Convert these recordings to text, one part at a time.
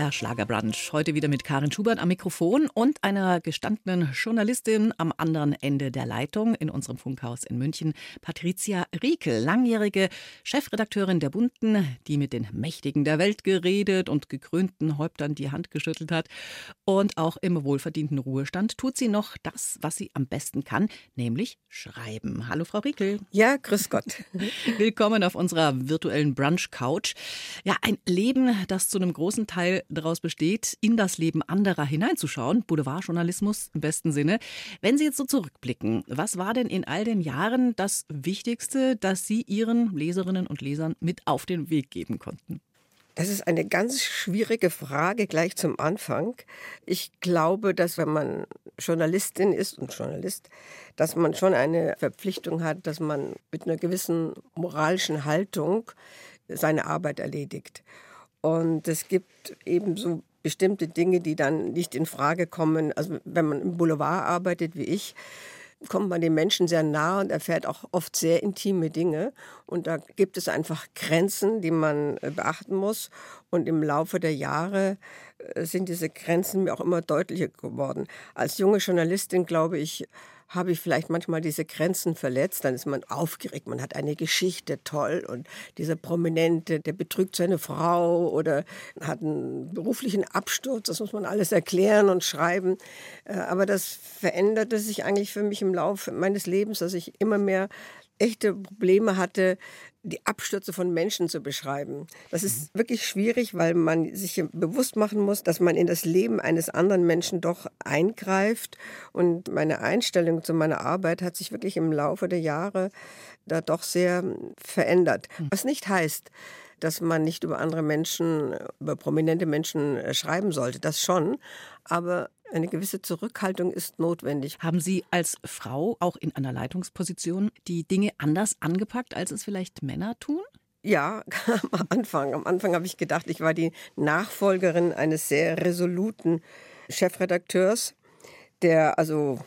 BR Schlagerbrunch. Heute wieder mit Karin Schubert am Mikrofon und einer gestandenen Journalistin am anderen Ende der Leitung in unserem Funkhaus in München, Patricia Riekel, langjährige Chefredakteurin der Bunten, die mit den Mächtigen der Welt geredet und gekrönten Häuptern die Hand geschüttelt hat. Und auch im wohlverdienten Ruhestand tut sie noch das, was sie am besten kann, nämlich schreiben. Hallo, Frau Riekel. Ja, grüß Gott. Willkommen auf unserer virtuellen Brunch-Couch. Ja, ein Leben, das zu einem großen Teil daraus besteht, in das Leben anderer hineinzuschauen. Boulevardjournalismus im besten Sinne. Wenn Sie jetzt so zurückblicken, was war denn in all den Jahren das Wichtigste, das Sie Ihren Leserinnen und Lesern mit auf den Weg geben konnten? Das ist eine ganz schwierige Frage gleich zum Anfang. Ich glaube, dass wenn man Journalistin ist und Journalist, dass man schon eine Verpflichtung hat, dass man mit einer gewissen moralischen Haltung seine Arbeit erledigt. Und es gibt eben so bestimmte Dinge, die dann nicht in Frage kommen. Also wenn man im Boulevard arbeitet wie ich, kommt man den Menschen sehr nah und erfährt auch oft sehr intime Dinge. Und da gibt es einfach Grenzen, die man äh, beachten muss. Und im Laufe der Jahre äh, sind diese Grenzen mir auch immer deutlicher geworden. Als junge Journalistin, glaube ich, habe ich vielleicht manchmal diese Grenzen verletzt, dann ist man aufgeregt, man hat eine Geschichte, toll, und dieser Prominente, der betrügt seine Frau oder hat einen beruflichen Absturz, das muss man alles erklären und schreiben. Äh, aber das veränderte sich eigentlich für mich im Laufe meines Lebens, dass ich immer mehr echte Probleme hatte, die Abstürze von Menschen zu beschreiben. Das ist wirklich schwierig, weil man sich bewusst machen muss, dass man in das Leben eines anderen Menschen doch eingreift. Und meine Einstellung zu meiner Arbeit hat sich wirklich im Laufe der Jahre da doch sehr verändert. Was nicht heißt, dass man nicht über andere Menschen, über prominente Menschen äh, schreiben sollte. Das schon. Aber eine gewisse Zurückhaltung ist notwendig. Haben Sie als Frau auch in einer Leitungsposition die Dinge anders angepackt, als es vielleicht Männer tun? Ja, am Anfang. Am Anfang habe ich gedacht, ich war die Nachfolgerin eines sehr resoluten Chefredakteurs, der also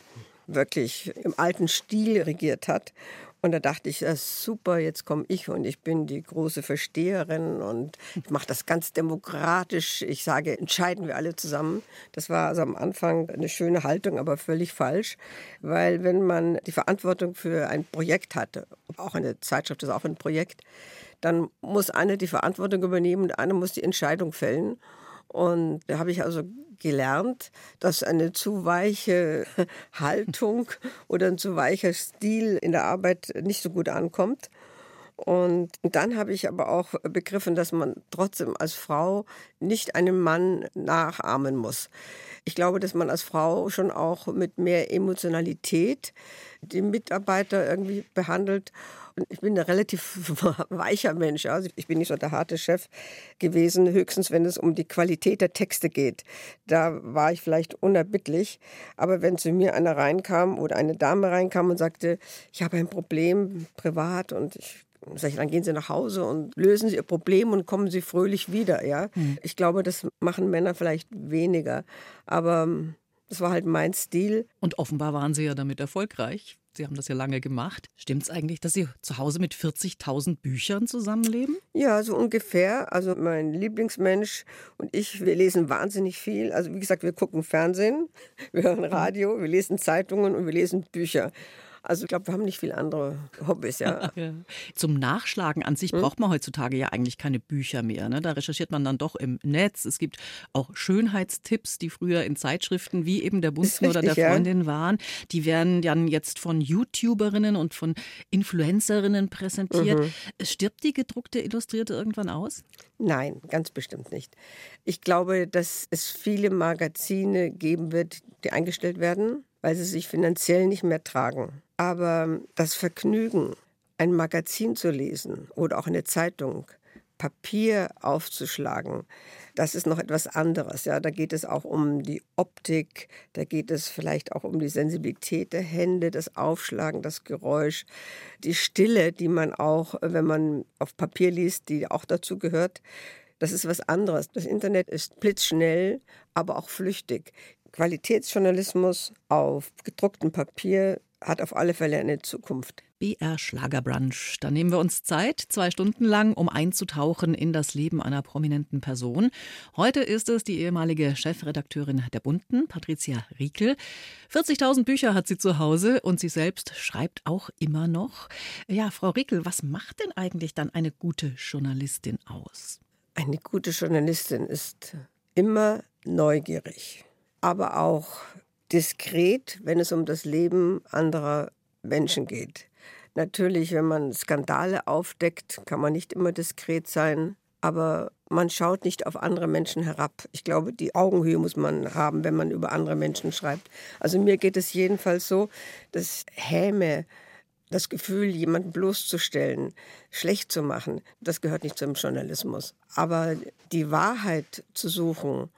wirklich im alten Stil regiert hat. Und da dachte ich, super, jetzt komme ich und ich bin die große Versteherin und ich mache das ganz demokratisch. Ich sage, entscheiden wir alle zusammen. Das war also am Anfang eine schöne Haltung, aber völlig falsch, weil wenn man die Verantwortung für ein Projekt hatte, auch eine Zeitschrift ist auch ein Projekt, dann muss eine die Verantwortung übernehmen und eine muss die Entscheidung fällen. Und da habe ich also gelernt, dass eine zu weiche Haltung oder ein zu weicher Stil in der Arbeit nicht so gut ankommt. Und dann habe ich aber auch begriffen, dass man trotzdem als Frau nicht einem Mann nachahmen muss. Ich glaube, dass man als Frau schon auch mit mehr Emotionalität die Mitarbeiter irgendwie behandelt. Ich bin ein relativ weicher Mensch. Also ich bin nicht so der harte Chef gewesen, höchstens wenn es um die Qualität der Texte geht. Da war ich vielleicht unerbittlich. Aber wenn zu mir einer reinkam oder eine Dame reinkam und sagte, ich habe ein Problem privat und ich Sag ich, dann gehen Sie nach Hause und lösen Sie Ihr Problem und kommen Sie fröhlich wieder. Ja, mhm. ich glaube, das machen Männer vielleicht weniger, aber ähm, das war halt mein Stil. Und offenbar waren Sie ja damit erfolgreich. Sie haben das ja lange gemacht. Stimmt es eigentlich, dass Sie zu Hause mit 40.000 Büchern zusammenleben? Ja, so ungefähr. Also mein Lieblingsmensch und ich, wir lesen wahnsinnig viel. Also wie gesagt, wir gucken Fernsehen, wir hören Radio, wir lesen Zeitungen und wir lesen Bücher. Also ich glaube, wir haben nicht viele andere Hobbys, ja. Zum Nachschlagen an sich hm? braucht man heutzutage ja eigentlich keine Bücher mehr. Ne? Da recherchiert man dann doch im Netz. Es gibt auch Schönheitstipps, die früher in Zeitschriften wie eben der Bunsen oder der Freundin ja. waren. Die werden dann jetzt von YouTuberinnen und von Influencerinnen präsentiert. Mhm. Stirbt die gedruckte Illustrierte irgendwann aus? Nein, ganz bestimmt nicht. Ich glaube, dass es viele Magazine geben wird, die eingestellt werden, weil sie sich finanziell nicht mehr tragen. Aber das Vergnügen, ein Magazin zu lesen oder auch eine Zeitung, Papier aufzuschlagen, das ist noch etwas anderes. Ja, da geht es auch um die Optik, da geht es vielleicht auch um die Sensibilität der Hände, das Aufschlagen, das Geräusch, die Stille, die man auch, wenn man auf Papier liest, die auch dazu gehört. Das ist was anderes. Das Internet ist blitzschnell, aber auch flüchtig Qualitätsjournalismus auf gedrucktem Papier hat auf alle Fälle eine Zukunft. BR Schlagerbrunch. Da nehmen wir uns Zeit, zwei Stunden lang, um einzutauchen in das Leben einer prominenten Person. Heute ist es die ehemalige Chefredakteurin der Bunten, Patricia Riekel. 40.000 Bücher hat sie zu Hause und sie selbst schreibt auch immer noch. Ja, Frau Riekel, was macht denn eigentlich dann eine gute Journalistin aus? Eine gute Journalistin ist immer neugierig, aber auch diskret, wenn es um das Leben anderer Menschen geht. Natürlich, wenn man Skandale aufdeckt, kann man nicht immer diskret sein, aber man schaut nicht auf andere Menschen herab. Ich glaube, die Augenhöhe muss man haben, wenn man über andere Menschen schreibt. Also mir geht es jedenfalls so, dass Häme, das Gefühl, jemanden bloßzustellen, schlecht zu machen, das gehört nicht zum Journalismus. Aber die Wahrheit zu suchen,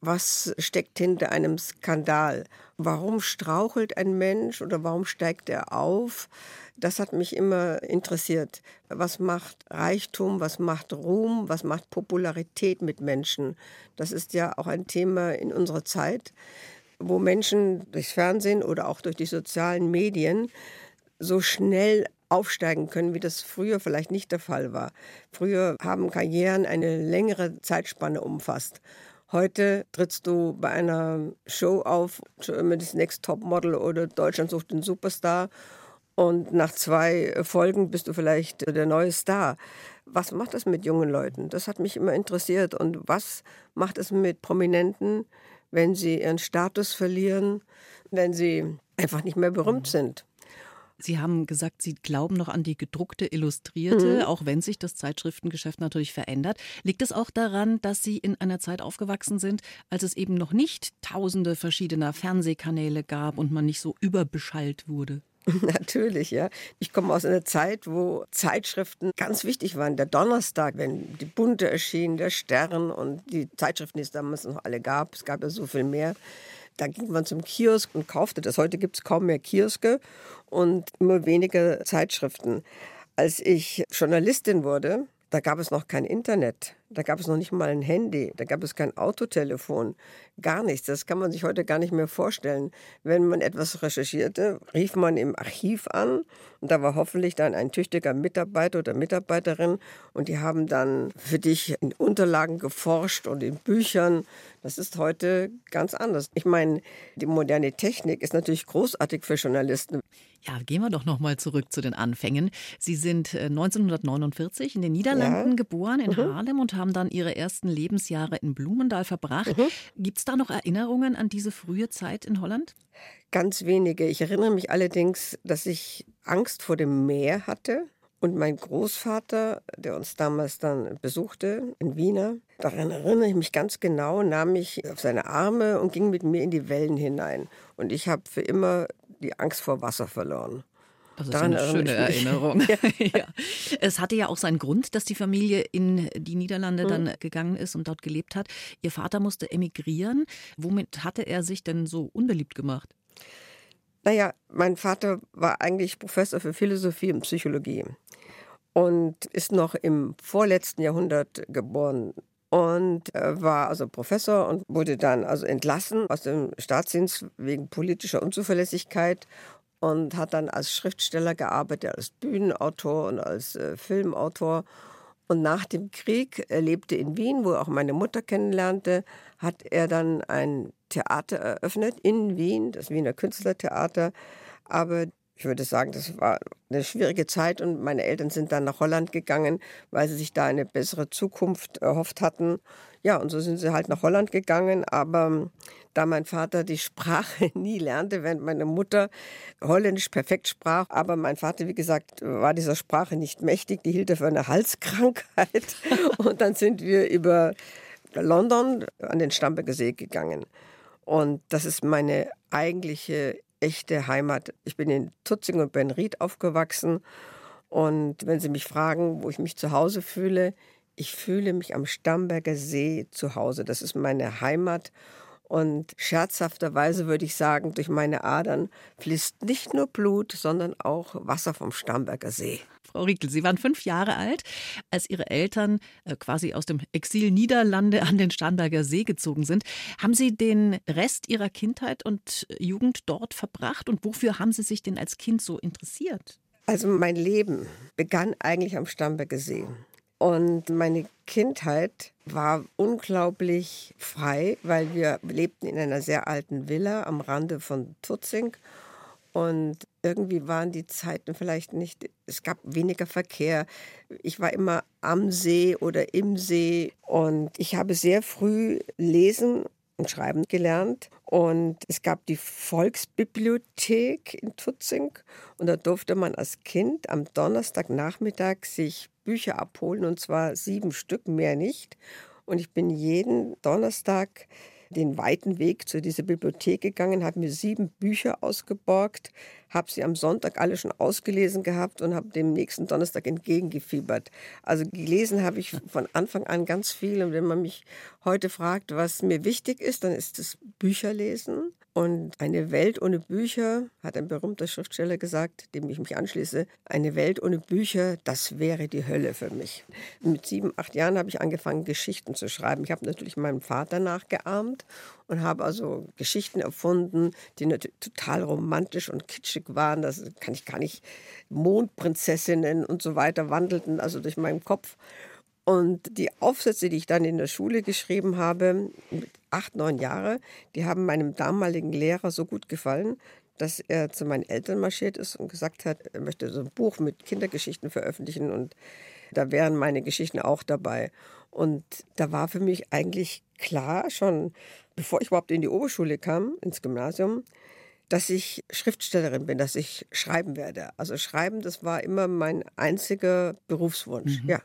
was steckt hinter einem Skandal? Warum strauchelt ein Mensch oder warum steigt er auf? Das hat mich immer interessiert. Was macht Reichtum, was macht Ruhm, was macht Popularität mit Menschen? Das ist ja auch ein Thema in unserer Zeit, wo Menschen durchs Fernsehen oder auch durch die sozialen Medien so schnell aufsteigen können, wie das früher vielleicht nicht der Fall war. Früher haben Karrieren eine längere Zeitspanne umfasst. Heute trittst du bei einer Show auf, das Next Top Model oder Deutschland sucht den Superstar und nach zwei Folgen bist du vielleicht der neue Star. Was macht das mit jungen Leuten? Das hat mich immer interessiert. Und was macht es mit Prominenten, wenn sie ihren Status verlieren, wenn sie einfach nicht mehr berühmt sind? Sie haben gesagt, Sie glauben noch an die gedruckte Illustrierte, mhm. auch wenn sich das Zeitschriftengeschäft natürlich verändert. Liegt es auch daran, dass Sie in einer Zeit aufgewachsen sind, als es eben noch nicht tausende verschiedener Fernsehkanäle gab und man nicht so überbeschallt wurde? Natürlich, ja. Ich komme aus einer Zeit, wo Zeitschriften ganz wichtig waren. Der Donnerstag, wenn die Bunte erschien, der Stern und die Zeitschriften, die es damals noch alle gab, es gab ja so viel mehr. Da ging man zum Kiosk und kaufte das. Heute gibt es kaum mehr Kioske und immer weniger Zeitschriften. Als ich Journalistin wurde, da gab es noch kein Internet, da gab es noch nicht mal ein Handy, da gab es kein Autotelefon, gar nichts. Das kann man sich heute gar nicht mehr vorstellen. Wenn man etwas recherchierte, rief man im Archiv an und da war hoffentlich dann ein tüchtiger Mitarbeiter oder Mitarbeiterin und die haben dann für dich in Unterlagen geforscht und in Büchern. Das ist heute ganz anders. Ich meine, die moderne Technik ist natürlich großartig für Journalisten. Ja, gehen wir doch noch mal zurück zu den Anfängen. Sie sind 1949 äh, in den Niederlanden ja. geboren, in mhm. Haarlem, und haben dann Ihre ersten Lebensjahre in Blumendal verbracht. Mhm. Gibt es da noch Erinnerungen an diese frühe Zeit in Holland? Ganz wenige. Ich erinnere mich allerdings, dass ich Angst vor dem Meer hatte. Und mein Großvater, der uns damals dann besuchte in Wiener, daran erinnere ich mich ganz genau, nahm mich auf seine Arme und ging mit mir in die Wellen hinein. Und ich habe für immer die Angst vor Wasser verloren. Das ist Daran eine schöne Erinnerung. ja. ja. Es hatte ja auch seinen Grund, dass die Familie in die Niederlande mhm. dann gegangen ist und dort gelebt hat. Ihr Vater musste emigrieren. Womit hatte er sich denn so unbeliebt gemacht? Naja, mein Vater war eigentlich Professor für Philosophie und Psychologie und ist noch im vorletzten Jahrhundert geboren und war also Professor und wurde dann also entlassen aus dem Staatsdienst wegen politischer Unzuverlässigkeit und hat dann als Schriftsteller gearbeitet, als Bühnenautor und als äh, Filmautor. Und nach dem Krieg, er lebte in Wien, wo er auch meine Mutter kennenlernte, hat er dann ein Theater eröffnet in Wien, das Wiener Künstlertheater. Aber ich würde sagen, das war eine schwierige Zeit und meine Eltern sind dann nach Holland gegangen, weil sie sich da eine bessere Zukunft erhofft hatten. Ja, und so sind sie halt nach Holland gegangen, aber da mein Vater die Sprache nie lernte, während meine Mutter Holländisch perfekt sprach, aber mein Vater, wie gesagt, war dieser Sprache nicht mächtig, die hielt er für eine Halskrankheit und dann sind wir über London an den Stamberger gegangen. Und das ist meine eigentliche echte Heimat. Ich bin in Tutzing und Benried aufgewachsen. Und wenn Sie mich fragen, wo ich mich zu Hause fühle, ich fühle mich am Stamberger See zu Hause. Das ist meine Heimat. Und scherzhafterweise würde ich sagen, durch meine Adern fließt nicht nur Blut, sondern auch Wasser vom Starnberger See. Frau Riekel, Sie waren fünf Jahre alt, als Ihre Eltern äh, quasi aus dem Exil Niederlande an den Starnberger See gezogen sind. Haben Sie den Rest Ihrer Kindheit und Jugend dort verbracht und wofür haben Sie sich denn als Kind so interessiert? Also mein Leben begann eigentlich am Starnberger See. Und meine Kindheit war unglaublich frei, weil wir lebten in einer sehr alten Villa am Rande von Tutzing. Und irgendwie waren die Zeiten vielleicht nicht, es gab weniger Verkehr. Ich war immer am See oder im See. Und ich habe sehr früh lesen und schreiben gelernt. Und es gab die Volksbibliothek in Tutzing. Und da durfte man als Kind am Donnerstagnachmittag sich Bücher abholen, und zwar sieben Stück, mehr nicht. Und ich bin jeden Donnerstag den weiten Weg zu dieser Bibliothek gegangen, habe mir sieben Bücher ausgeborgt, habe sie am Sonntag alle schon ausgelesen gehabt und habe dem nächsten Donnerstag entgegengefiebert. Also gelesen habe ich von Anfang an ganz viel. Und wenn man mich heute fragt, was mir wichtig ist, dann ist es Bücherlesen. Und eine Welt ohne Bücher, hat ein berühmter Schriftsteller gesagt, dem ich mich anschließe, eine Welt ohne Bücher, das wäre die Hölle für mich. Mit sieben, acht Jahren habe ich angefangen, Geschichten zu schreiben. Ich habe natürlich meinem Vater nachgeahmt und habe also Geschichten erfunden, die natürlich total romantisch und kitschig waren. Das kann ich gar nicht. Mondprinzessinnen und so weiter wandelten also durch meinen Kopf. Und die Aufsätze, die ich dann in der Schule geschrieben habe, mit acht, neun Jahre, die haben meinem damaligen Lehrer so gut gefallen, dass er zu meinen Eltern marschiert ist und gesagt hat, er möchte so ein Buch mit Kindergeschichten veröffentlichen und da wären meine Geschichten auch dabei. Und da war für mich eigentlich klar, schon bevor ich überhaupt in die Oberschule kam, ins Gymnasium, dass ich Schriftstellerin bin, dass ich schreiben werde. Also schreiben, das war immer mein einziger Berufswunsch. Mhm. Ja.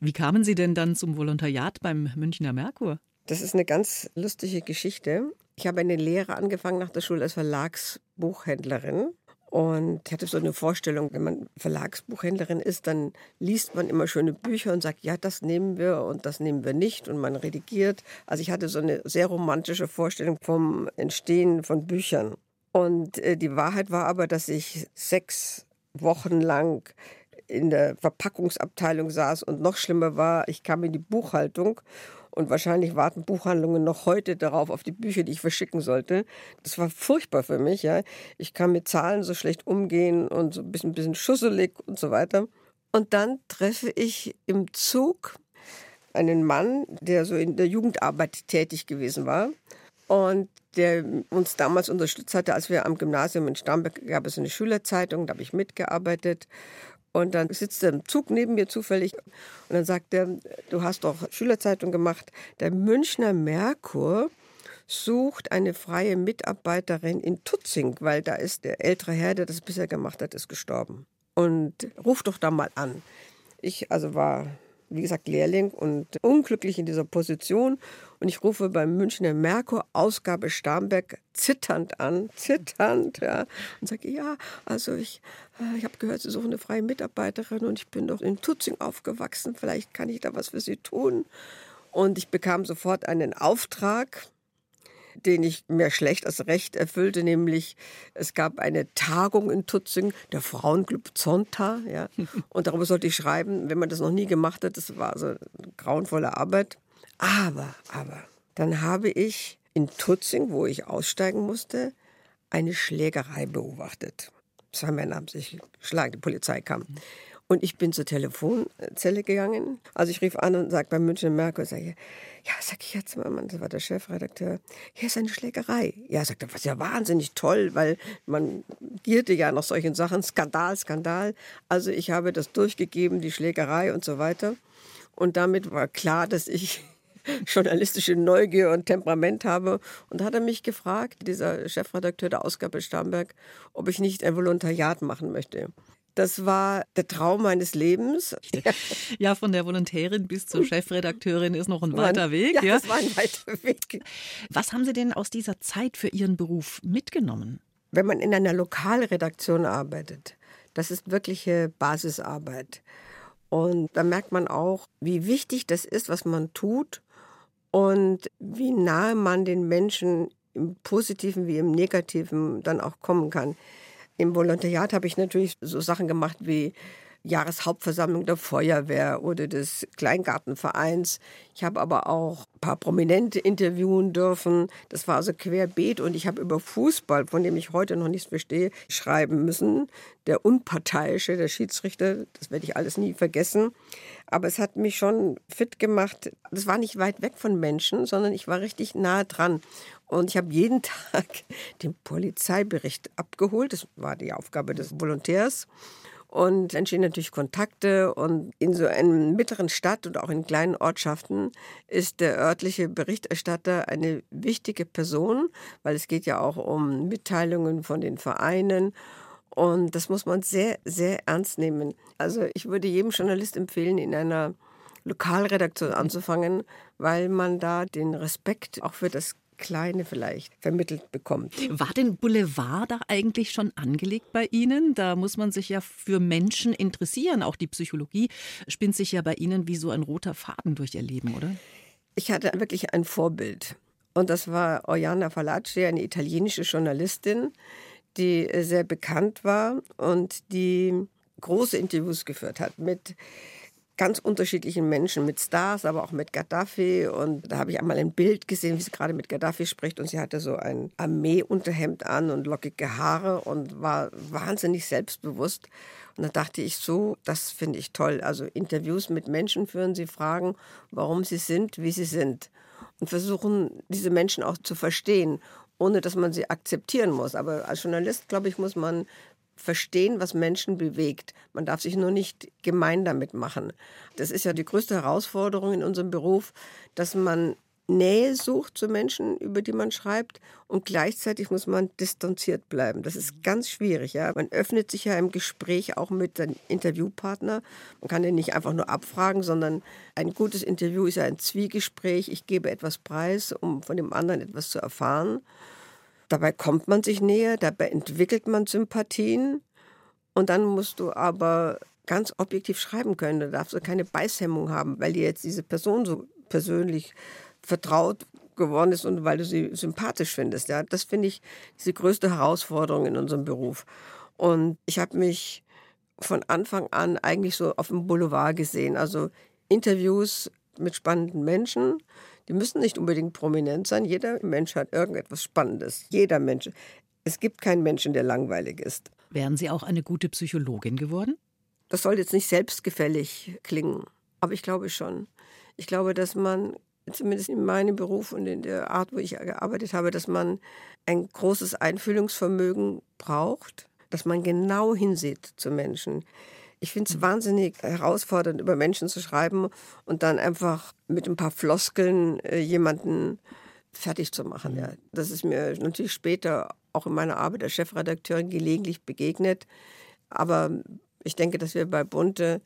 Wie kamen Sie denn dann zum Volontariat beim Münchner Merkur? Das ist eine ganz lustige Geschichte. Ich habe eine Lehre angefangen nach der Schule als Verlagsbuchhändlerin. Und ich hatte so eine Vorstellung, wenn man Verlagsbuchhändlerin ist, dann liest man immer schöne Bücher und sagt, ja, das nehmen wir und das nehmen wir nicht und man redigiert. Also ich hatte so eine sehr romantische Vorstellung vom Entstehen von Büchern. Und äh, die Wahrheit war aber, dass ich sechs Wochen lang in der Verpackungsabteilung saß und noch schlimmer war, ich kam in die Buchhaltung und wahrscheinlich warten Buchhandlungen noch heute darauf, auf die Bücher, die ich verschicken sollte. Das war furchtbar für mich. Ja. Ich kann mit Zahlen so schlecht umgehen und so ein bisschen, ein bisschen schusselig und so weiter. Und dann treffe ich im Zug einen Mann, der so in der Jugendarbeit tätig gewesen war und der uns damals unterstützt hatte, als wir am Gymnasium in Starnberg gab es eine Schülerzeitung, da habe ich mitgearbeitet. Und dann sitzt er im Zug neben mir zufällig und dann sagt er, du hast doch Schülerzeitung gemacht. Der Münchner Merkur sucht eine freie Mitarbeiterin in Tutzing, weil da ist der ältere Herr, der das bisher gemacht hat, ist gestorben. Und ruf doch da mal an. Ich also war wie gesagt, Lehrling und unglücklich in dieser Position. Und ich rufe beim Münchner Merkur Ausgabe Starnberg zitternd an, zitternd, ja, und sage, ja, also ich, äh, ich habe gehört, Sie suchen eine freie Mitarbeiterin und ich bin doch in Tutzing aufgewachsen, vielleicht kann ich da was für Sie tun. Und ich bekam sofort einen Auftrag den ich mehr schlecht als recht erfüllte, nämlich es gab eine Tagung in Tutzing, der Frauenclub Zonta, ja, und darüber sollte ich schreiben, wenn man das noch nie gemacht hat, das war also eine grauenvolle Arbeit. Aber, aber, dann habe ich in Tutzing, wo ich aussteigen musste, eine Schlägerei beobachtet. Zwei Männer haben sich geschlagen, die Polizei kam. Und ich bin zur Telefonzelle gegangen. Also ich rief an und sagte beim Münchner Merkur, sage ja, sag ich jetzt mal, das war der Chefredakteur, hier ist eine Schlägerei. Ja, sagt er, was ja wahnsinnig toll, weil man gierte ja nach solchen Sachen, Skandal, Skandal. Also ich habe das durchgegeben, die Schlägerei und so weiter. Und damit war klar, dass ich journalistische Neugier und Temperament habe. Und da hat er mich gefragt, dieser Chefredakteur der Ausgabe Starnberg, ob ich nicht ein Volontariat machen möchte. Das war der Traum meines Lebens. Ja, von der Volontärin bis zur Chefredakteurin ist noch ein weiter Weg. Ja, ja, das war ein weiter Weg. Was haben Sie denn aus dieser Zeit für Ihren Beruf mitgenommen? Wenn man in einer Lokalredaktion arbeitet, das ist wirkliche Basisarbeit. Und da merkt man auch, wie wichtig das ist, was man tut und wie nahe man den Menschen im Positiven wie im Negativen dann auch kommen kann. Im Volontariat habe ich natürlich so Sachen gemacht wie Jahreshauptversammlung der Feuerwehr oder des Kleingartenvereins. Ich habe aber auch ein paar Prominente interviewen dürfen. Das war also querbeet und ich habe über Fußball, von dem ich heute noch nichts verstehe, schreiben müssen. Der Unparteiische, der Schiedsrichter, das werde ich alles nie vergessen. Aber es hat mich schon fit gemacht. Das war nicht weit weg von Menschen, sondern ich war richtig nahe dran. Und ich habe jeden Tag den Polizeibericht abgeholt. Das war die Aufgabe des Volontärs. Und entstehen natürlich Kontakte. Und in so einer mittleren Stadt und auch in kleinen Ortschaften ist der örtliche Berichterstatter eine wichtige Person, weil es geht ja auch um Mitteilungen von den Vereinen. Und das muss man sehr, sehr ernst nehmen. Also ich würde jedem Journalist empfehlen, in einer Lokalredaktion anzufangen, weil man da den Respekt auch für das Kleine vielleicht vermittelt bekommt. War denn Boulevard da eigentlich schon angelegt bei Ihnen? Da muss man sich ja für Menschen interessieren. Auch die Psychologie spinnt sich ja bei Ihnen wie so ein roter Faden durch Ihr Leben, oder? Ich hatte wirklich ein Vorbild. Und das war Oriana Falacci, eine italienische Journalistin, die sehr bekannt war und die große Interviews geführt hat mit ganz unterschiedlichen Menschen, mit Stars, aber auch mit Gaddafi. Und da habe ich einmal ein Bild gesehen, wie sie gerade mit Gaddafi spricht. Und sie hatte so ein Armeeunterhemd an und lockige Haare und war wahnsinnig selbstbewusst. Und da dachte ich so, das finde ich toll. Also Interviews mit Menschen führen, sie fragen, warum sie sind, wie sie sind. Und versuchen, diese Menschen auch zu verstehen ohne dass man sie akzeptieren muss. Aber als Journalist, glaube ich, muss man verstehen, was Menschen bewegt. Man darf sich nur nicht gemein damit machen. Das ist ja die größte Herausforderung in unserem Beruf, dass man Nähe sucht zu Menschen, über die man schreibt und gleichzeitig muss man distanziert bleiben. Das ist ganz schwierig. Ja? Man öffnet sich ja im Gespräch auch mit dem Interviewpartner. Man kann den nicht einfach nur abfragen, sondern ein gutes Interview ist ja ein Zwiegespräch. Ich gebe etwas preis, um von dem anderen etwas zu erfahren. Dabei kommt man sich näher, dabei entwickelt man Sympathien und dann musst du aber ganz objektiv schreiben können. Da darfst du keine Beißhemmung haben, weil dir jetzt diese Person so persönlich vertraut geworden ist und weil du sie sympathisch findest. Ja, das finde ich diese größte Herausforderung in unserem Beruf. Und ich habe mich von Anfang an eigentlich so auf dem Boulevard gesehen. Also Interviews mit spannenden Menschen, die müssen nicht unbedingt prominent sein. Jeder Mensch hat irgendetwas Spannendes. Jeder Mensch. Es gibt keinen Menschen, der langweilig ist. Wären Sie auch eine gute Psychologin geworden? Das soll jetzt nicht selbstgefällig klingen, aber ich glaube schon. Ich glaube, dass man, zumindest in meinem Beruf und in der Art, wo ich gearbeitet habe, dass man ein großes Einfühlungsvermögen braucht, dass man genau hinsieht zu Menschen. Ich finde es wahnsinnig herausfordernd, über Menschen zu schreiben und dann einfach mit ein paar Floskeln äh, jemanden fertig zu machen. Ja. Das ist mir natürlich später auch in meiner Arbeit als Chefredakteurin gelegentlich begegnet. Aber ich denke, dass wir bei Bunte,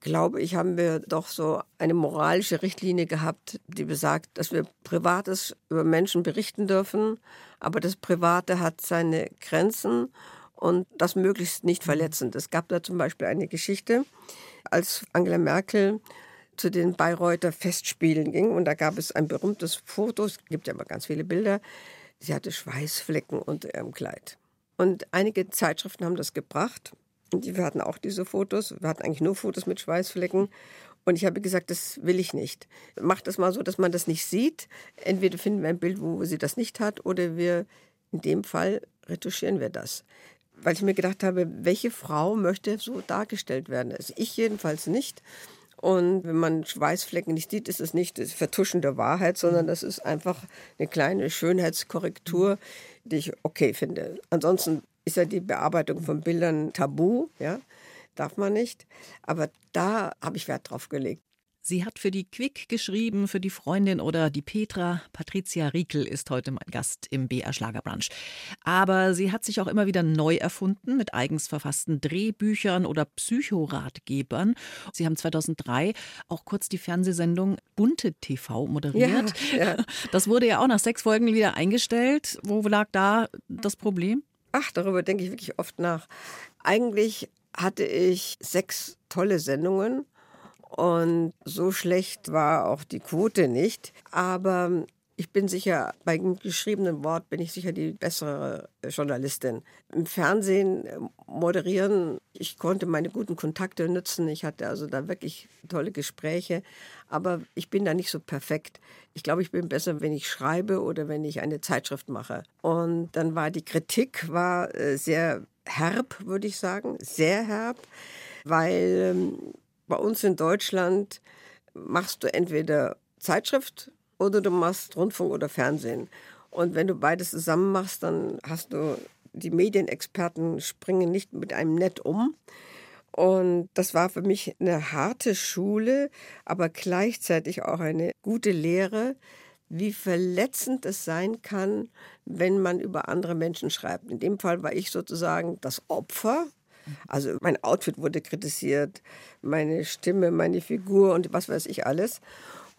glaube ich, haben wir doch so eine moralische Richtlinie gehabt, die besagt, dass wir Privates über Menschen berichten dürfen, aber das Private hat seine Grenzen und das möglichst nicht verletzend. Es gab da zum Beispiel eine Geschichte, als Angela Merkel zu den Bayreuther Festspielen ging und da gab es ein berühmtes Foto, es gibt ja immer ganz viele Bilder, sie hatte Schweißflecken unter ihrem Kleid. Und einige Zeitschriften haben das gebracht und wir hatten auch diese Fotos, wir hatten eigentlich nur Fotos mit Schweißflecken und ich habe gesagt, das will ich nicht. Macht das mal so, dass man das nicht sieht. Entweder finden wir ein Bild, wo sie das nicht hat, oder wir, in dem Fall, retuschieren wir das weil ich mir gedacht habe, welche Frau möchte so dargestellt werden? Also ich jedenfalls nicht. Und wenn man Schweißflecken nicht sieht, ist es nicht das Vertuschen der Wahrheit, sondern das ist einfach eine kleine Schönheitskorrektur, die ich okay finde. Ansonsten ist ja die Bearbeitung von Bildern tabu, ja, darf man nicht. Aber da habe ich Wert drauf gelegt. Sie hat für die Quick geschrieben, für die Freundin oder die Petra. Patricia Riekel ist heute mein Gast im BR Schlagerbrunch. Aber sie hat sich auch immer wieder neu erfunden mit eigens verfassten Drehbüchern oder Psychoratgebern. Sie haben 2003 auch kurz die Fernsehsendung Bunte TV moderiert. Ja, ja. Das wurde ja auch nach sechs Folgen wieder eingestellt. Wo lag da das Problem? Ach, darüber denke ich wirklich oft nach. Eigentlich hatte ich sechs tolle Sendungen Und so schlecht war auch die Quote nicht. Aber ich bin sicher, beim geschriebenen Wort bin ich sicher die bessere Journalistin. Im Fernsehen äh, moderieren, ich konnte meine guten Kontakte nutzen. Ich hatte also da wirklich tolle Gespräche. Aber ich bin da nicht so perfekt. Ich glaube, ich bin besser, wenn ich schreibe oder wenn ich eine Zeitschrift mache. Und dann war die Kritik war äh, sehr herb, würde ich sagen, sehr herb, weil ähm, bei uns in Deutschland machst du entweder Zeitschrift oder du machst Rundfunk oder Fernsehen. Und wenn du beides zusammen machst, dann hast du, die Medienexperten springen nicht mit einem Nett um. Und das war für mich eine harte Schule, aber gleichzeitig auch eine gute Lehre, wie verletzend es sein kann, wenn man über andere Menschen schreibt. In dem Fall war ich sozusagen das Opfer. Also mein Outfit wurde kritisiert, meine Stimme, meine Figur und was weiß ich alles.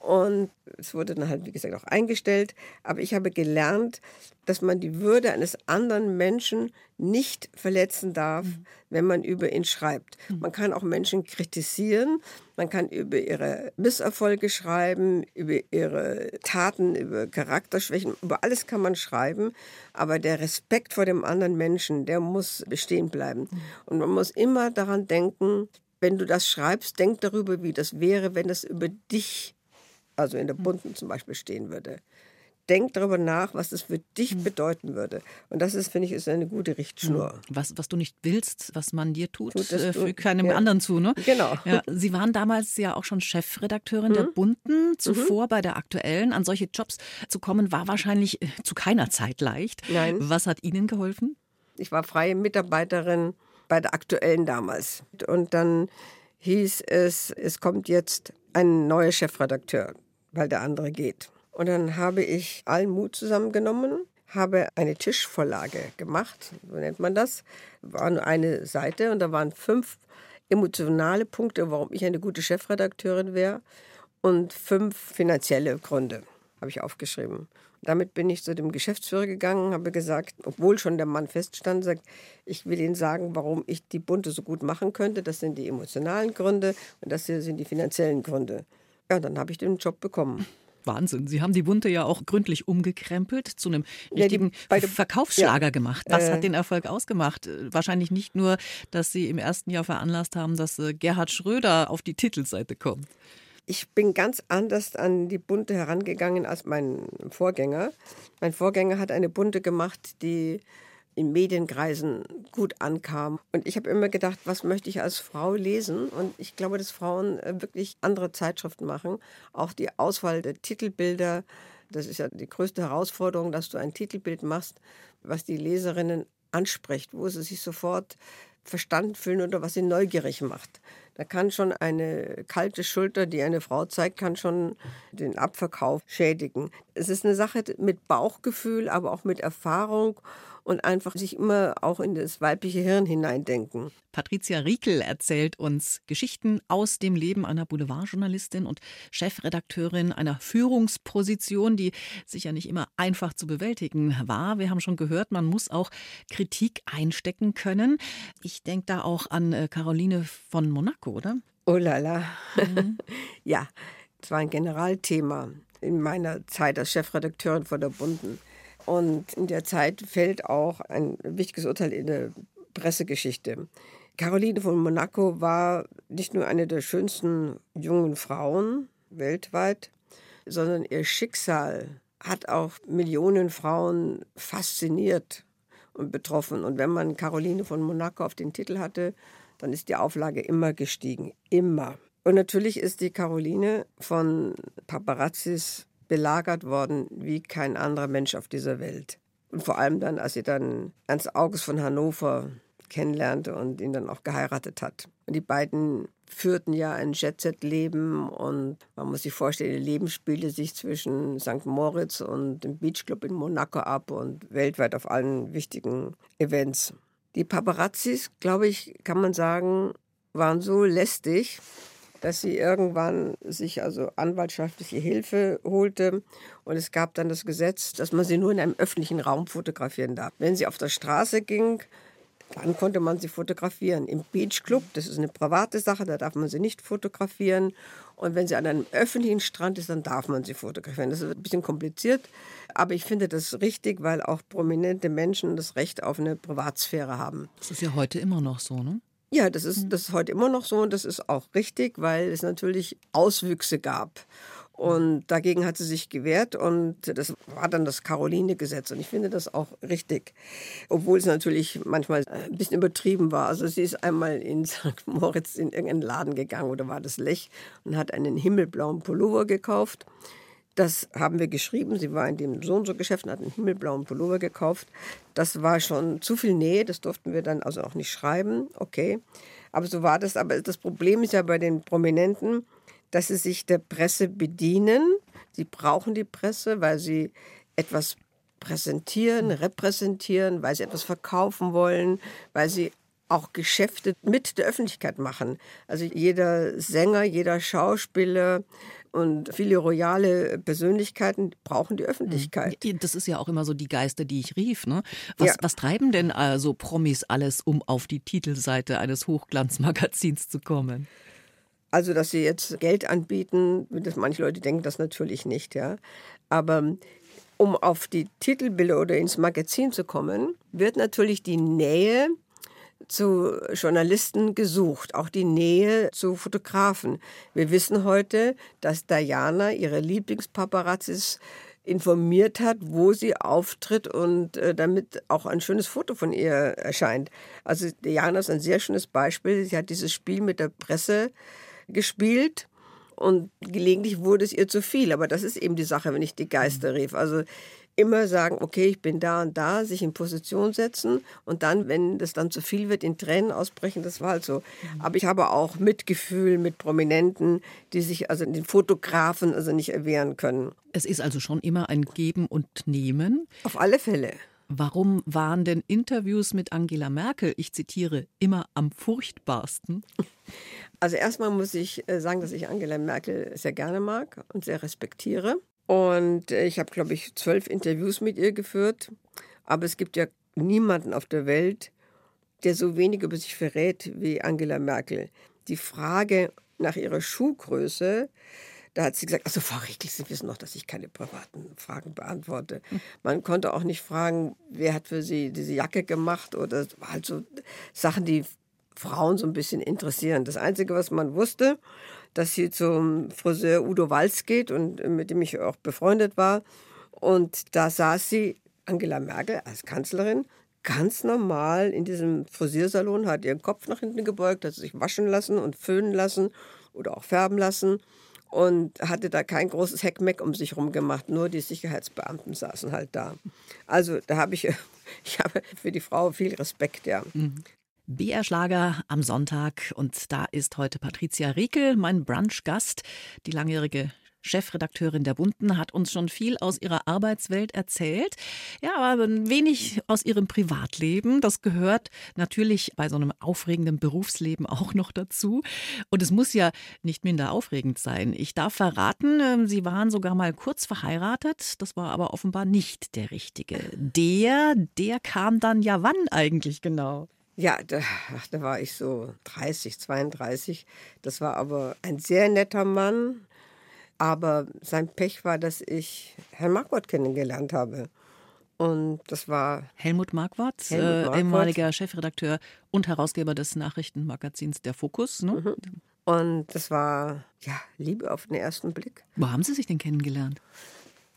Und es wurde dann halt, wie gesagt, auch eingestellt. Aber ich habe gelernt, dass man die Würde eines anderen Menschen nicht verletzen darf, mhm. wenn man über ihn schreibt. Mhm. Man kann auch Menschen kritisieren, man kann über ihre Misserfolge schreiben, über ihre Taten, über Charakterschwächen, über alles kann man schreiben. Aber der Respekt vor dem anderen Menschen, der muss bestehen bleiben. Mhm. Und man muss immer daran denken, wenn du das schreibst, denk darüber, wie das wäre, wenn es über dich also in der hm. Bunten zum Beispiel stehen würde. Denk darüber nach, was das für dich hm. bedeuten würde. Und das ist, finde ich, ist eine gute Richtschnur. Hm. Was, was du nicht willst, was man dir tut, tut äh, für keinem ja. anderen zu. Ne? Genau. Ja, Sie waren damals ja auch schon Chefredakteurin mhm. der Bunten. Mhm. Zuvor mhm. bei der aktuellen. An solche Jobs zu kommen, war wahrscheinlich äh, zu keiner Zeit leicht. Nein. Was hat Ihnen geholfen? Ich war freie Mitarbeiterin bei der aktuellen damals. Und dann hieß es, es kommt jetzt ein neuer Chefredakteur weil der andere geht. Und dann habe ich allen Mut zusammengenommen, habe eine Tischvorlage gemacht, so nennt man das. War nur eine Seite und da waren fünf emotionale Punkte, warum ich eine gute Chefredakteurin wäre und fünf finanzielle Gründe habe ich aufgeschrieben. Damit bin ich zu dem Geschäftsführer gegangen, habe gesagt, obwohl schon der Mann feststand, sagt, ich will Ihnen sagen, warum ich die Bunte so gut machen könnte. Das sind die emotionalen Gründe und das hier sind die finanziellen Gründe. Ja, dann habe ich den Job bekommen. Wahnsinn. Sie haben die Bunte ja auch gründlich umgekrempelt, zu einem richtigen ja, die, Verkaufsschlager ja, gemacht. Was äh, hat den Erfolg ausgemacht? Wahrscheinlich nicht nur, dass Sie im ersten Jahr veranlasst haben, dass äh, Gerhard Schröder auf die Titelseite kommt. Ich bin ganz anders an die Bunte herangegangen als mein Vorgänger. Mein Vorgänger hat eine Bunte gemacht, die in Medienkreisen gut ankam. Und ich habe immer gedacht, was möchte ich als Frau lesen? Und ich glaube, dass Frauen äh, wirklich andere Zeitschriften machen. Auch die Auswahl der Titelbilder, das ist ja die größte Herausforderung, dass du ein Titelbild machst, was die Leserinnen anspricht, wo sie sich sofort verstanden fühlen oder was sie neugierig macht. Da kann schon eine kalte Schulter, die eine Frau zeigt, kann schon den Abverkauf schädigen. Es ist eine Sache mit Bauchgefühl, aber auch mit Erfahrung und einfach sich immer auch in das weibliche Hirn hineindenken. Patricia Riekel erzählt uns Geschichten aus dem Leben einer Boulevardjournalistin und Chefredakteurin einer Führungsposition, die sicher nicht immer einfach zu bewältigen war. Wir haben schon gehört, man muss auch Kritik einstecken können. Ich denke da auch an äh, Caroline von Monaco, oder? Oh la la. Mhm. ja, es war ein Generalthema in meiner Zeit als Chefredakteurin von der Bunden. Und in der Zeit fällt auch ein wichtiges Urteil in der Pressegeschichte. Caroline von Monaco war nicht nur eine der schönsten jungen Frauen weltweit, sondern ihr Schicksal hat auch Millionen Frauen fasziniert und betroffen. Und wenn man Caroline von Monaco auf den Titel hatte, dann ist die Auflage immer gestiegen. Immer. Und natürlich ist die Caroline von Paparazzis belagert worden wie kein anderer Mensch auf dieser Welt. Und vor allem dann, als sie dann Ernst August von Hannover kennenlernte und ihn dann auch geheiratet hat. Und die beiden führten ja ein Jet-Set-Leben und man muss sich vorstellen, ihr Leben spielte sich zwischen St. Moritz und dem Beachclub in Monaco ab und weltweit auf allen wichtigen Events. Die Paparazzis, glaube ich, kann man sagen, waren so lästig, dass sie irgendwann sich also anwaltschaftliche Hilfe holte. Und es gab dann das Gesetz, dass man sie nur in einem öffentlichen Raum fotografieren darf. Wenn sie auf der Straße ging, dann konnte man sie fotografieren. Im Beach Club, das ist eine private Sache, da darf man sie nicht fotografieren. Und wenn sie an einem öffentlichen Strand ist, dann darf man sie fotografieren. Das ist ein bisschen kompliziert, aber ich finde das richtig, weil auch prominente Menschen das Recht auf eine Privatsphäre haben. Das ist ja heute immer noch so, ne? Ja, das ist, das ist heute immer noch so und das ist auch richtig, weil es natürlich Auswüchse gab. Und dagegen hat sie sich gewehrt und das war dann das Caroline-Gesetz. Und ich finde das auch richtig, obwohl es natürlich manchmal ein bisschen übertrieben war. Also sie ist einmal in St. Moritz in irgendeinen Laden gegangen oder war das Lech und hat einen himmelblauen Pullover gekauft. Das haben wir geschrieben. Sie war in dem so und so Geschäft und hat einen himmelblauen Pullover gekauft. Das war schon zu viel Nähe. Das durften wir dann also auch nicht schreiben. Okay. Aber so war das. Aber das Problem ist ja bei den Prominenten, dass sie sich der Presse bedienen. Sie brauchen die Presse, weil sie etwas präsentieren, repräsentieren, weil sie etwas verkaufen wollen, weil sie auch Geschäfte mit der Öffentlichkeit machen. Also jeder Sänger, jeder Schauspieler und viele royale Persönlichkeiten brauchen die Öffentlichkeit. Das ist ja auch immer so die Geister, die ich rief. Ne? Was, ja. was treiben denn also Promis alles, um auf die Titelseite eines Hochglanzmagazins zu kommen? Also, dass sie jetzt Geld anbieten, das manche Leute denken das natürlich nicht, ja. Aber um auf die Titelbilder oder ins Magazin zu kommen, wird natürlich die Nähe zu Journalisten gesucht, auch die Nähe zu Fotografen. Wir wissen heute, dass Diana ihre Lieblingspaparazzis informiert hat, wo sie auftritt und äh, damit auch ein schönes Foto von ihr erscheint. Also Diana ist ein sehr schönes Beispiel. Sie hat dieses Spiel mit der Presse gespielt und gelegentlich wurde es ihr zu viel. Aber das ist eben die Sache, wenn ich die Geister rief. Also immer sagen, okay, ich bin da und da, sich in Position setzen und dann, wenn das dann zu viel wird, in Tränen ausbrechen, das war halt so. Mhm. Aber ich habe auch Mitgefühl mit Prominenten, die sich also den Fotografen also nicht erwehren können. Es ist also schon immer ein Geben und Nehmen. Auf alle Fälle. Warum waren denn Interviews mit Angela Merkel, ich zitiere, immer am furchtbarsten? Also erstmal muss ich äh, sagen, dass ich Angela Merkel sehr gerne mag und sehr respektiere. Und äh, ich habe, glaube ich, zwölf Interviews mit ihr geführt. Aber es gibt ja niemanden auf der Welt, der so wenig über sich verrät wie Angela Merkel. Die Frage nach ihrer Schuhgröße, da hat sie gesagt, also Frau Riegel, Sie wissen doch, dass ich keine privaten Fragen beantworte. Man konnte auch nicht fragen, wer hat für Sie diese Jacke gemacht oder halt so Sachen, die Frauen so ein bisschen interessieren. Das Einzige, was man wusste, dass sie zum Friseur Udo Walz geht und mit dem ich auch befreundet war. Und da saß sie, Angela Merkel als Kanzlerin, ganz normal in diesem Frisiersalon, hat ihren Kopf nach hinten gebeugt, hat sich waschen lassen und föhnen lassen oder auch färben lassen und hatte da kein großes Heckmeck um sich herum gemacht. Nur die Sicherheitsbeamten saßen halt da. Also da habe ich, ich habe für die Frau viel Respekt, ja. Mhm. BR Schlager am Sonntag und da ist heute Patricia Riekel, mein Brunch-Gast. Die langjährige Chefredakteurin der Bunden, hat uns schon viel aus ihrer Arbeitswelt erzählt. Ja, aber ein wenig aus ihrem Privatleben. Das gehört natürlich bei so einem aufregenden Berufsleben auch noch dazu. Und es muss ja nicht minder aufregend sein. Ich darf verraten, ähm, Sie waren sogar mal kurz verheiratet. Das war aber offenbar nicht der richtige. Der, der kam dann ja wann eigentlich genau? Ja, da, da war ich so 30, 32. Das war aber ein sehr netter Mann. Aber sein Pech war, dass ich Herrn Marquardt kennengelernt habe. Und das war. Helmut Marquardt. Äh, ehemaliger Chefredakteur und Herausgeber des Nachrichtenmagazins Der Fokus. Ne? Mhm. Und das war, ja, Liebe auf den ersten Blick. Wo haben Sie sich denn kennengelernt?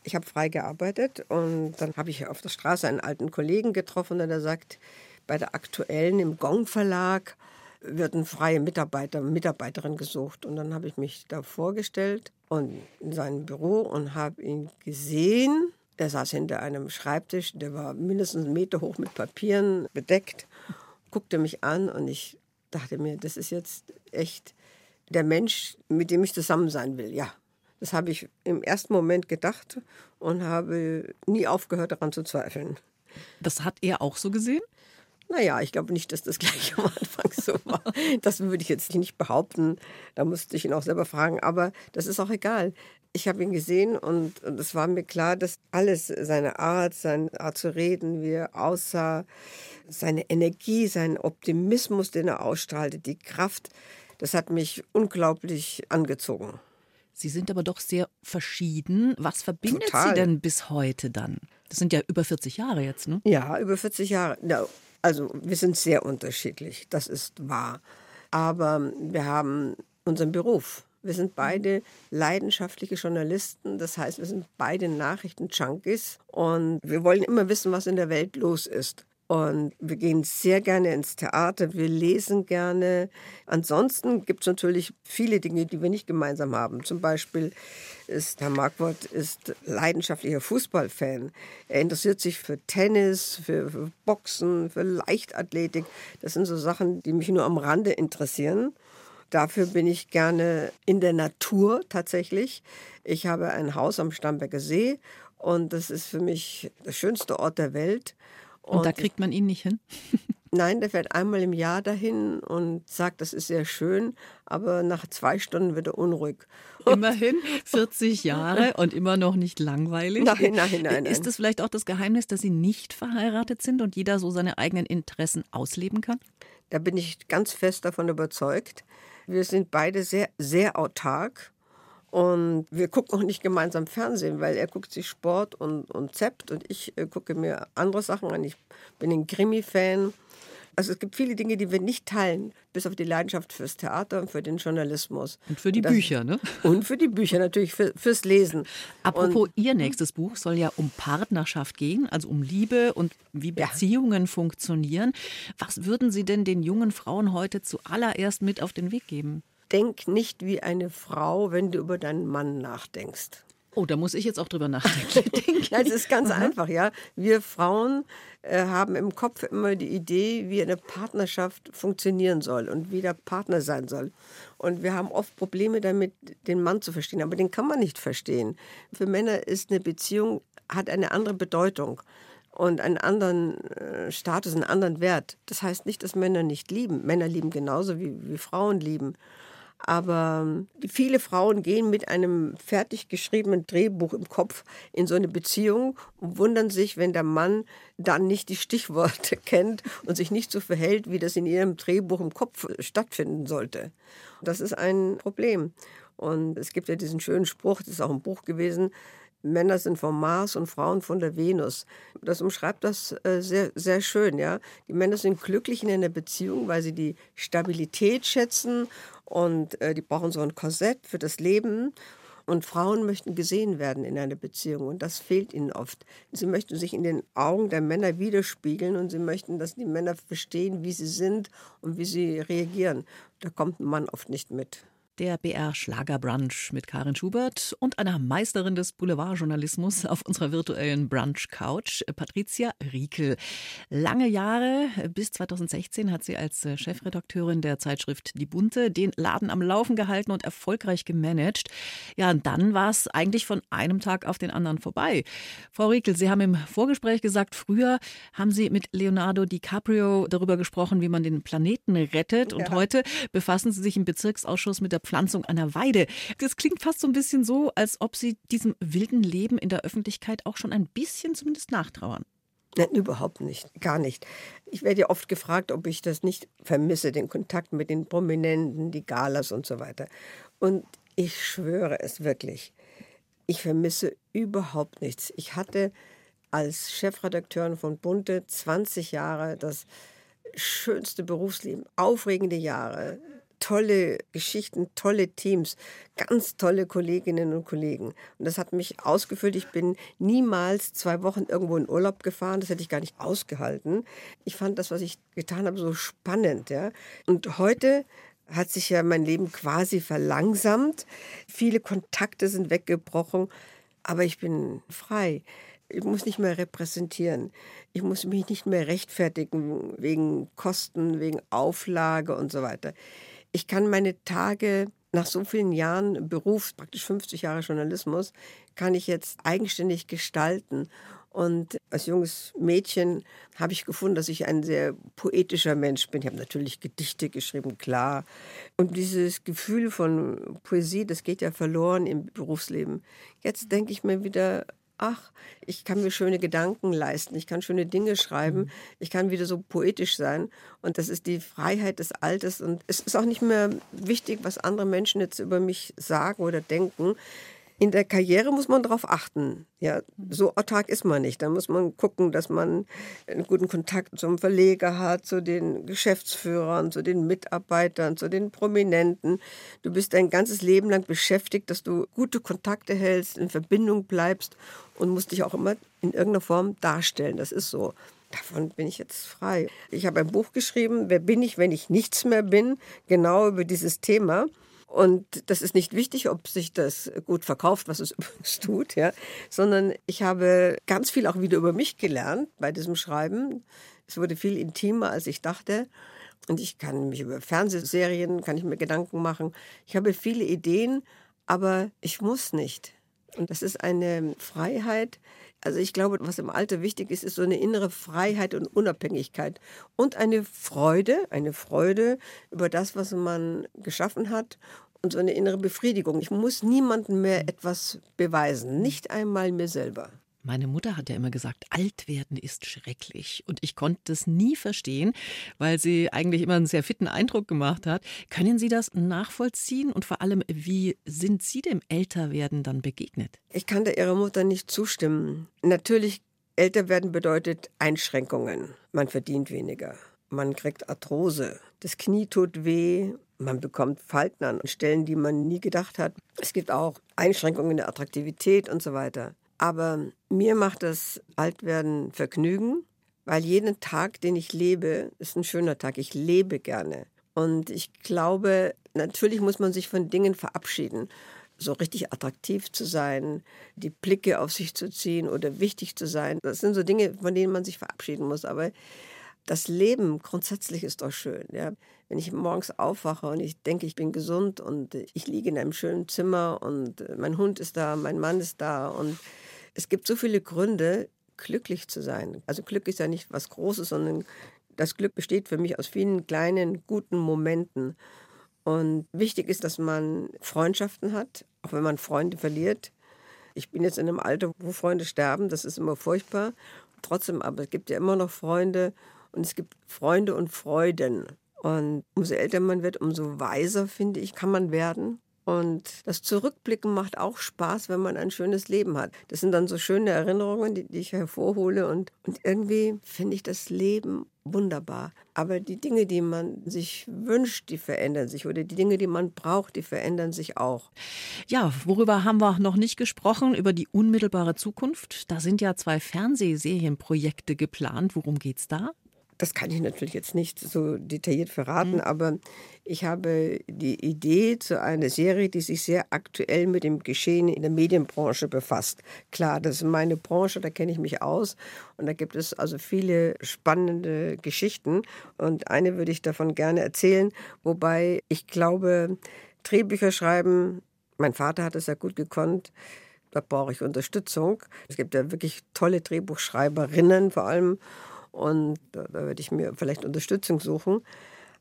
Ich habe frei gearbeitet und dann habe ich auf der Straße einen alten Kollegen getroffen, der sagt, bei der aktuellen im Gong Verlag werden freie Mitarbeiter, Mitarbeiterin gesucht. Und dann habe ich mich da vorgestellt und in seinem Büro und habe ihn gesehen. Er saß hinter einem Schreibtisch, der war mindestens einen Meter hoch mit Papieren bedeckt, guckte mich an und ich dachte mir, das ist jetzt echt der Mensch, mit dem ich zusammen sein will. Ja, das habe ich im ersten Moment gedacht und habe nie aufgehört daran zu zweifeln. Das hat er auch so gesehen? Naja, ich glaube nicht, dass das gleich am Anfang so war. Das würde ich jetzt nicht behaupten. Da musste ich ihn auch selber fragen. Aber das ist auch egal. Ich habe ihn gesehen und, und es war mir klar, dass alles, seine Art, seine Art zu reden, wie er aussah, seine Energie, sein Optimismus, den er ausstrahlte, die Kraft, das hat mich unglaublich angezogen. Sie sind aber doch sehr verschieden. Was verbindet Total. Sie denn bis heute dann? Das sind ja über 40 Jahre jetzt, ne? Ja, über 40 Jahre. Ja, also wir sind sehr unterschiedlich, das ist wahr. Aber wir haben unseren Beruf. Wir sind beide leidenschaftliche Journalisten, das heißt, wir sind beide Nachrichten-Junkies und wir wollen immer wissen, was in der Welt los ist. Und wir gehen sehr gerne ins Theater, wir lesen gerne. Ansonsten gibt es natürlich viele Dinge, die wir nicht gemeinsam haben. Zum Beispiel ist Herr Marquardt ist leidenschaftlicher Fußballfan. Er interessiert sich für Tennis, für, für Boxen, für Leichtathletik. Das sind so Sachen, die mich nur am Rande interessieren. Dafür bin ich gerne in der Natur tatsächlich. Ich habe ein Haus am Starnberger See und das ist für mich der schönste Ort der Welt. Und, da kriegt man ihn nicht hin? Nein, der fährt einmal im Jahr dahin und sagt, das ist sehr schön, aber nach zwei Stunden wird er unruhig. Immerhin 40 Jahre und immer noch nicht langweilig. Nein, nein, nein. Ist das vielleicht auch das Geheimnis, dass Sie nicht verheiratet sind und jeder so seine eigenen Interessen ausleben kann? Da bin ich ganz fest davon überzeugt. Wir sind beide sehr, sehr autark. Und wir gucken auch nicht gemeinsam Fernsehen, weil er guckt sich Sport und, und zappt und ich äh, gucke mir andere Sachen an. Ich bin ein Krimi-Fan. Also es gibt viele Dinge, die wir nicht teilen, bis auf die Leidenschaft fürs Theater und für den Journalismus. Und für die das, Bücher, ne? Und für die Bücher natürlich, für, fürs Lesen. Apropos, und, Ihr nächstes Buch soll ja um Partnerschaft gehen, also um Liebe und wie Beziehungen ja. funktionieren. Was würden Sie denn den jungen Frauen heute zuallererst mit auf den Weg geben? Denk nicht wie eine Frau, wenn du über deinen Mann nachdenkst. Oh, da muss ich jetzt auch drüber nachdenken. ja, es ist ganz mhm. einfach, ja. Wir Frauen äh, haben im Kopf immer die Idee, wie eine Partnerschaft funktionieren soll und wie der Partner sein soll. Und wir haben oft Probleme damit, den Mann zu verstehen. Aber den kann man nicht verstehen. Für Männer ist eine Beziehung, hat eine andere Bedeutung und einen anderen äh, Status, einen anderen Wert. Das heißt nicht, dass Männer nicht lieben. Männer lieben genauso wie, wie Frauen lieben. Aber viele Frauen gehen mit einem fertig geschriebenen Drehbuch im Kopf in so eine Beziehung und wundern sich, wenn der Mann dann nicht die Stichworte kennt und sich nicht so verhält, wie das in ihrem Drehbuch im Kopf stattfinden sollte. Das ist ein Problem. Und es gibt ja diesen schönen Spruch, das ist auch ein Buch gewesen, Männer sind vom Mars und Frauen von der Venus. Das umschreibt das äh, sehr, sehr schön. Ja? Die Männer sind glücklich in einer Beziehung, weil sie die Stabilität schätzen und äh, die brauchen so ein Korsett für das Leben. Und Frauen möchten gesehen werden in einer Beziehung und das fehlt ihnen oft. Sie möchten sich in den Augen der Männer widerspiegeln und sie möchten, dass die Männer verstehen, wie sie sind und wie sie reagieren. Da kommt ein Mann oft nicht mit der BR Schlagerbrunch mit Karin Schubert und einer Meisterin des Boulevardjournalismus auf unserer virtuellen Brunch Couch, Patricia Riekel. Lange Jahre, bis 2016 hat sie als Chefredakteurin der Zeitschrift Die Bunte den Laden am Laufen gehalten und erfolgreich gemanagt. Ja, und dann war es eigentlich von einem Tag auf den anderen vorbei. Frau Riekel, Sie haben im Vorgespräch gesagt, früher haben Sie mit Leonardo DiCaprio darüber gesprochen, wie man den Planeten rettet und ja. heute befassen Sie sich im Bezirksausschuss mit der Bepflanzung einer Weide. Das klingt fast so ein bisschen so, als ob Sie diesem wilden Leben in der Öffentlichkeit auch schon ein bisschen zumindest nachtrauern. Nein, überhaupt nicht, gar nicht. Ich werde ja oft gefragt, ob ich das nicht vermisse, den Kontakt mit den Prominenten, die Galas und so weiter. Und ich schwöre es wirklich, ich vermisse überhaupt nichts. Ich hatte als Chefredakteurin von Bunte 20 Jahre das schönste Berufsleben, aufregende Jahre, tolle Geschichten, tolle Teams, ganz tolle Kolleginnen und Kollegen. Und das hat mich ausgefüllt. Ich bin niemals zwei Wochen irgendwo in Urlaub gefahren. Das hätte ich gar nicht ausgehalten. Ich fand das, was ich getan habe, so spannend. Ja? Und heute hat sich ja mein Leben quasi verlangsamt. Viele Kontakte sind weggebrochen, aber ich bin frei. Ich muss nicht mehr repräsentieren. Ich muss mich nicht mehr rechtfertigen wegen Kosten, wegen Auflage und so weiter ich kann meine Tage nach so vielen Jahren Beruf, praktisch 50 Jahre Journalismus, kann ich jetzt eigenständig gestalten. Und als junges Mädchen habe ich gefunden, dass ich ein sehr poetischer Mensch bin. Ich habe natürlich Gedichte geschrieben, klar. Und dieses Gefühl von Poesie, das geht ja verloren im Berufsleben. Jetzt denke ich mir wieder, ach, ich kann mir schöne Gedanken leisten, ich kann schöne Dinge schreiben, mhm. ich kann wieder so poetisch sein. Und das ist die Freiheit des Alters. Und es ist auch nicht mehr wichtig, was andere Menschen jetzt über mich sagen oder denken. In der Karriere muss man darauf achten. Ja, so autark ist man nicht. Da muss man gucken, dass man einen guten Kontakt zum Verleger hat, zu den Geschäftsführern, zu den Mitarbeitern, zu den Prominenten. Du bist dein ganzes Leben lang beschäftigt, dass du gute Kontakte hältst, in Verbindung bleibst und musst dich auch immer in irgendeiner Form darstellen. Das ist so. Davon bin ich jetzt frei. Ich habe ein Buch geschrieben, Wer bin ich, wenn ich nichts mehr bin? Genau über dieses Thema. Und das ist nicht wichtig, ob sich das gut verkauft, was es übrigens tut, ja, sondern ich habe ganz viel auch wieder über mich gelernt bei diesem Schreiben. Es wurde viel intimer, als ich dachte. Und ich kann mich über Fernsehserien, kann ich mir Gedanken machen. Ich habe viele Ideen, aber ich muss nicht. Und das ist eine Freiheit. Also ich glaube, was im Alter wichtig ist, ist so eine innere Freiheit und Unabhängigkeit und eine Freude, eine Freude über das, was man geschaffen hat und so eine innere Befriedigung. Ich muss niemandem mehr etwas beweisen, nicht einmal mir selber. Meine Mutter hat ja immer gesagt, alt werden ist schrecklich. Und ich konnte es nie verstehen, weil sie eigentlich immer einen sehr fitten Eindruck gemacht hat. Können Sie das nachvollziehen? Und vor allem, wie sind Sie dem Älterwerden dann begegnet? Ich kann da Ihrer Mutter nicht zustimmen. Natürlich, älter werden bedeutet Einschränkungen. Man verdient weniger. Man kriegt Arthrose. Das Knie tut weh. Man bekommt Falten an Stellen, die man nie gedacht hat. Es gibt auch Einschränkungen in der Attraktivität und so weiter. Aber mir macht das Altwerden Vergnügen, weil jeden Tag, den ich lebe, ist ein schöner Tag. Ich lebe gerne. Und ich glaube, natürlich muss man sich von Dingen verabschieden. So richtig attraktiv zu sein, die Blicke auf sich zu ziehen oder wichtig zu sein. Das sind so Dinge, von denen man sich verabschieden muss. Aber das Leben grundsätzlich ist doch schön. Ja. Wenn ich morgens aufwache und ich denke, ich bin gesund und ich liege in einem schönen Zimmer und mein Hund ist da, mein Mann ist da und es gibt so viele Gründe, glücklich zu sein. Also Glück ist ja nicht was Großes, sondern das Glück besteht für mich aus vielen kleinen, guten Momenten. Und wichtig ist, dass man Freundschaften hat, auch wenn man Freunde verliert. Ich bin jetzt in einem Alter, wo Freunde sterben, das ist immer furchtbar. Trotzdem, aber es gibt ja immer noch Freunde und es gibt Freunde und Freuden. Und umso älter man wird, umso weiser, finde ich, kann man werden. Und das Zurückblicken macht auch Spaß, wenn man ein schönes Leben hat. Das sind dann so schöne Erinnerungen, die, die ich hervorhole. Und, und irgendwie finde ich das Leben wunderbar. Aber die Dinge, die man sich wünscht, die verändern sich. Oder die Dinge, die man braucht, die verändern sich auch. Ja, worüber haben wir noch nicht gesprochen? Über die unmittelbare Zukunft. Da sind ja zwei Fernsehserienprojekte geplant. Worum geht es da? Das kann ich natürlich jetzt nicht so detailliert verraten, mhm. aber ich habe die Idee zu einer Serie, die sich sehr aktuell mit dem Geschehen in der Medienbranche befasst. Klar, das ist meine Branche, da kenne ich mich aus und da gibt es also viele spannende Geschichten und eine würde ich davon gerne erzählen, wobei ich glaube, Drehbücher schreiben, mein Vater hat es ja gut gekonnt, da brauche ich Unterstützung. Es gibt ja wirklich tolle Drehbuchschreiberinnen vor allem und da, da werde ich mir vielleicht Unterstützung suchen.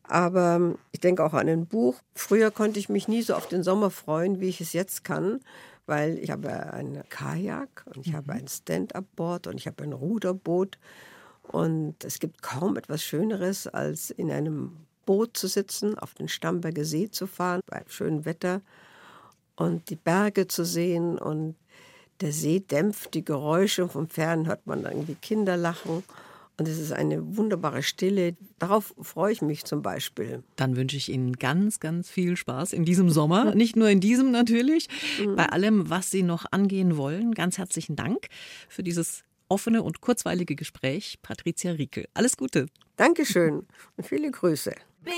Aber ich denke auch an ein Buch. Früher konnte ich mich nie so auf den Sommer freuen, wie ich es jetzt kann, weil ich habe ein Kajak und ich mhm. habe ein Stand-up-Board und ich habe ein Ruderboot. Und es gibt kaum etwas Schöneres, als in einem Boot zu sitzen, auf den Stamberger See zu fahren, bei schönem Wetter und die Berge zu sehen. Und der See dämpft die Geräusche. Vom Fern hört man irgendwie Kinder lachen. Und es ist eine wunderbare Stille. Darauf freue ich mich zum Beispiel. Dann wünsche ich Ihnen ganz, ganz viel Spaß in diesem Sommer. Nicht nur in diesem natürlich, mhm. bei allem, was Sie noch angehen wollen. Ganz herzlichen Dank für dieses offene und kurzweilige Gespräch. Patricia Riekel. Alles Gute. Dankeschön und viele Grüße. BR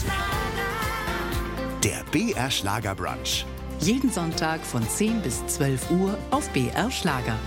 Schlager. Der BR Schlager Brunch. Jeden Sonntag von 10 bis 12 Uhr auf BR Schlager.